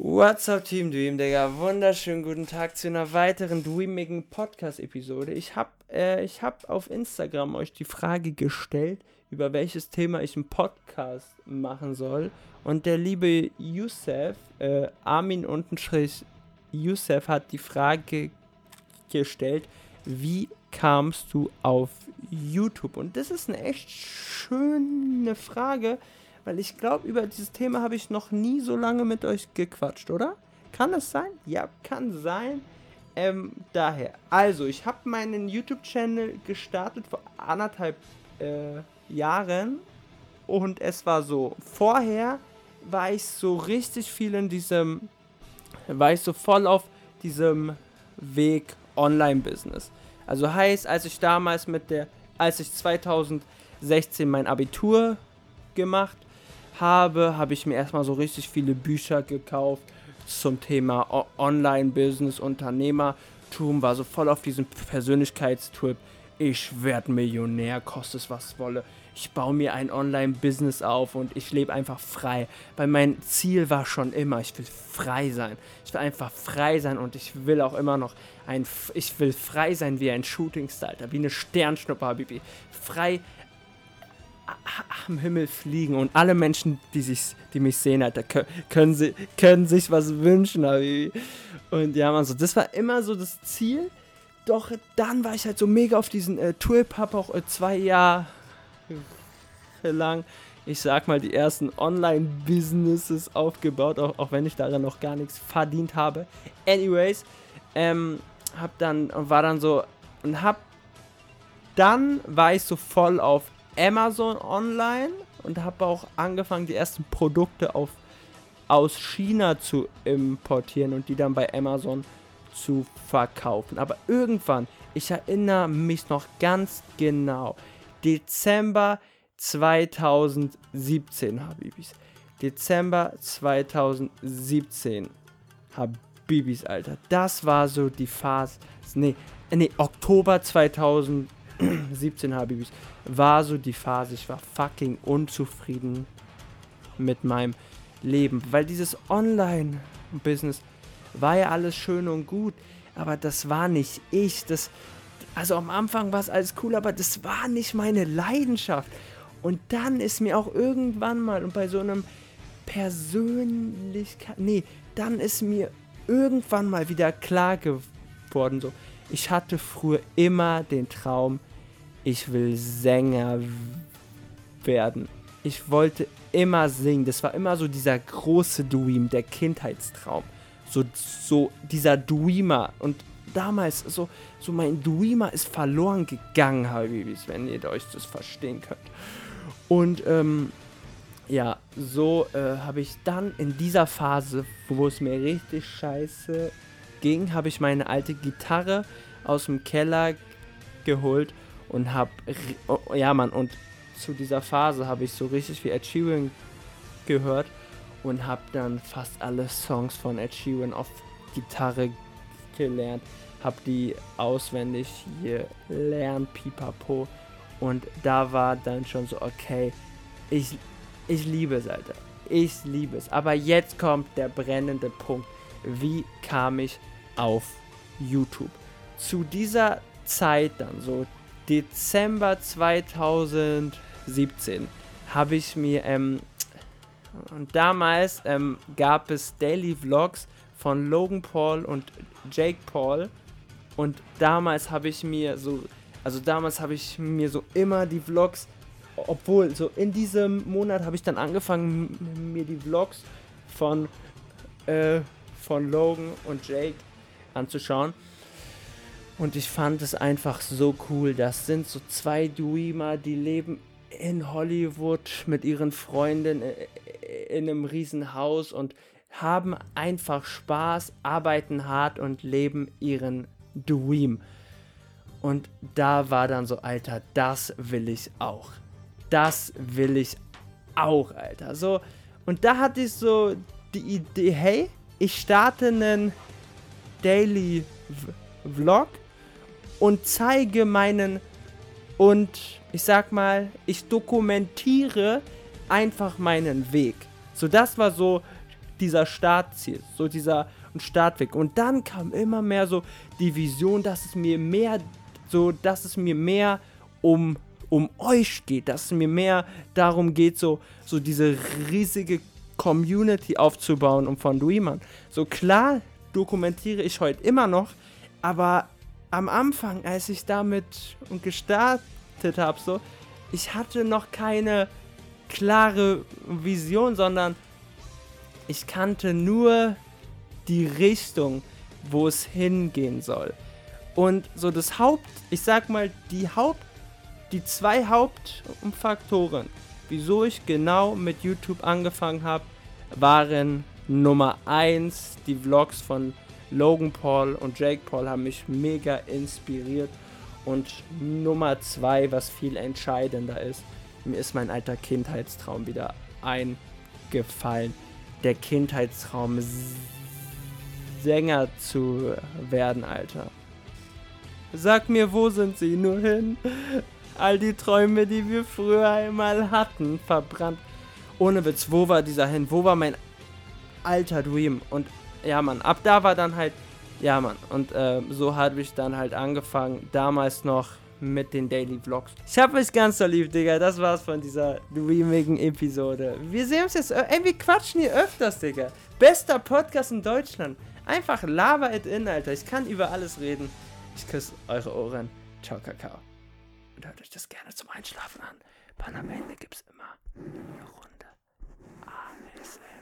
What's up, Team Dream, Digga? Wunderschönen guten Tag zu einer weiteren dreamigen Podcast-Episode. Ich hab, äh, hab auf Instagram euch die Frage gestellt, über welches Thema ich einen Podcast machen soll. Und der liebe Youssef, äh, Armin untenstrich Youssef, hat die Frage gestellt, wie kamst du auf YouTube? Und das ist eine echt schöne Frage, weil ich glaube, über dieses Thema habe ich noch nie so lange mit euch gequatscht, oder? Kann es sein? Ja, kann sein. Ähm, daher. Also, ich habe meinen YouTube-Channel gestartet vor anderthalb äh, Jahren. Und es war so, vorher war ich so richtig viel in diesem, war ich so voll auf diesem Weg Online-Business. Also heißt, als ich damals mit der, als ich 2016 mein Abitur gemacht habe, habe ich mir erstmal so richtig viele Bücher gekauft zum Thema Online-Business, Unternehmertum, war so voll auf diesem Persönlichkeitstrip. Ich werde Millionär, kostet es was wolle. Ich baue mir ein Online-Business auf und ich lebe einfach frei. Weil mein Ziel war schon immer, ich will frei sein. Ich will einfach frei sein und ich will auch immer noch ein, ich will frei sein wie ein Shooting-Star, wie eine Sternschnuppe, Habibi. Frei am Himmel fliegen und alle Menschen, die, sich, die mich sehen, Alter, können, sie, können sich was wünschen. Und ja, man, so, das war immer so das Ziel. Doch dann war ich halt so mega auf diesen äh, Trip, auch äh, zwei Jahre lang, ich sag mal, die ersten Online-Businesses aufgebaut, auch, auch wenn ich daran noch gar nichts verdient habe. Anyways, ähm, hab dann, war dann so, und hab dann war ich so voll auf Amazon online und habe auch angefangen, die ersten Produkte auf, aus China zu importieren und die dann bei Amazon zu verkaufen. Aber irgendwann, ich erinnere mich noch ganz genau, Dezember 2017, Habibis. Dezember 2017, Habibis, Alter. Das war so die Phase. Nee, nee, Oktober 2017. 17 Habibis, war so die Phase, ich war fucking unzufrieden mit meinem Leben, weil dieses Online-Business war ja alles schön und gut, aber das war nicht ich, das, also am Anfang war es alles cool, aber das war nicht meine Leidenschaft. Und dann ist mir auch irgendwann mal, und bei so einem Persönlichkeit, nee, dann ist mir irgendwann mal wieder klar geworden, so, ich hatte früher immer den Traum, ich will Sänger werden. Ich wollte immer singen. Das war immer so dieser große Dream, der Kindheitstraum. So, so dieser Dreamer. Und damals, so, so mein Dreamer ist verloren gegangen, Habibis, wenn ihr euch das verstehen könnt. Und ähm, ja, so äh, habe ich dann in dieser Phase, wo es mir richtig scheiße ging, habe ich meine alte Gitarre aus dem Keller geholt und hab, ja Mann, und zu dieser Phase habe ich so richtig viel Ed Sheeran gehört und habe dann fast alle Songs von Ed Sheeran auf Gitarre gelernt, habe die auswendig gelernt, pipapo. Und da war dann schon so, okay, ich, ich liebe es, Alter. Ich liebe es. Aber jetzt kommt der brennende Punkt. Wie kam ich auf YouTube? Zu dieser Zeit dann, so Dezember 2017 habe ich mir, ähm, und damals ähm, gab es Daily Vlogs von Logan Paul und Jake Paul. Und damals habe ich mir so, also damals habe ich mir so immer die Vlogs, obwohl so in diesem Monat habe ich dann angefangen, mir die Vlogs von, äh, von Logan und Jake anzuschauen. Und ich fand es einfach so cool. Das sind so zwei Dreamer, die leben in Hollywood mit ihren Freunden in einem riesen Haus und haben einfach Spaß, arbeiten hart und leben ihren Dream. Und da war dann so, Alter, das will ich auch. Das will ich auch, Alter. So, und da hatte ich so die Idee, hey, ich starte einen Daily Vlog und zeige meinen und ich sag mal, ich dokumentiere einfach meinen Weg. So, das war so dieser Startziel, so dieser Startweg. Und dann kam immer mehr so die Vision, dass es mir mehr, so, dass es mir mehr um, um euch geht, dass es mir mehr darum geht, so, so diese riesige Community aufzubauen und von Dreamern. So klar dokumentiere ich heute immer noch, aber am Anfang, als ich damit gestartet habe, so, ich hatte noch keine klare Vision, sondern ich kannte nur die Richtung, wo es hingehen soll. Und so das Haupt, ich sag mal, die Haupt, die zwei Hauptfaktoren, wieso ich genau mit YouTube angefangen habe, waren Nummer 1 die Vlogs von Logan Paul und Jake Paul haben mich mega inspiriert. Und Nummer 2, was viel entscheidender ist, mir ist mein alter Kindheitstraum wieder eingefallen. Der Kindheitstraum Sänger zu werden, Alter. Sag mir, wo sind sie nur hin? All die Träume, die wir früher einmal hatten, verbrannt. Ohne Witz, wo war dieser hin? Wo war mein alter Dream? Und ja, Mann, ab da war dann halt, ja, Mann. Und äh, so habe ich dann halt angefangen, damals noch mit den Daily Vlogs. Ich hab euch ganz so lieb, Digga. Das war's von dieser dreamigen Episode. Wir sehen uns jetzt, ey, wir quatschen hier öfters, Digga. Bester Podcast in Deutschland. Einfach lava it in, Alter. Ich kann über alles reden. Ich küsse eure Ohren. Ciao, Kakao. Und hört euch das gerne zum Einschlafen an. Panamende gibt's immer eine Runde. ASL.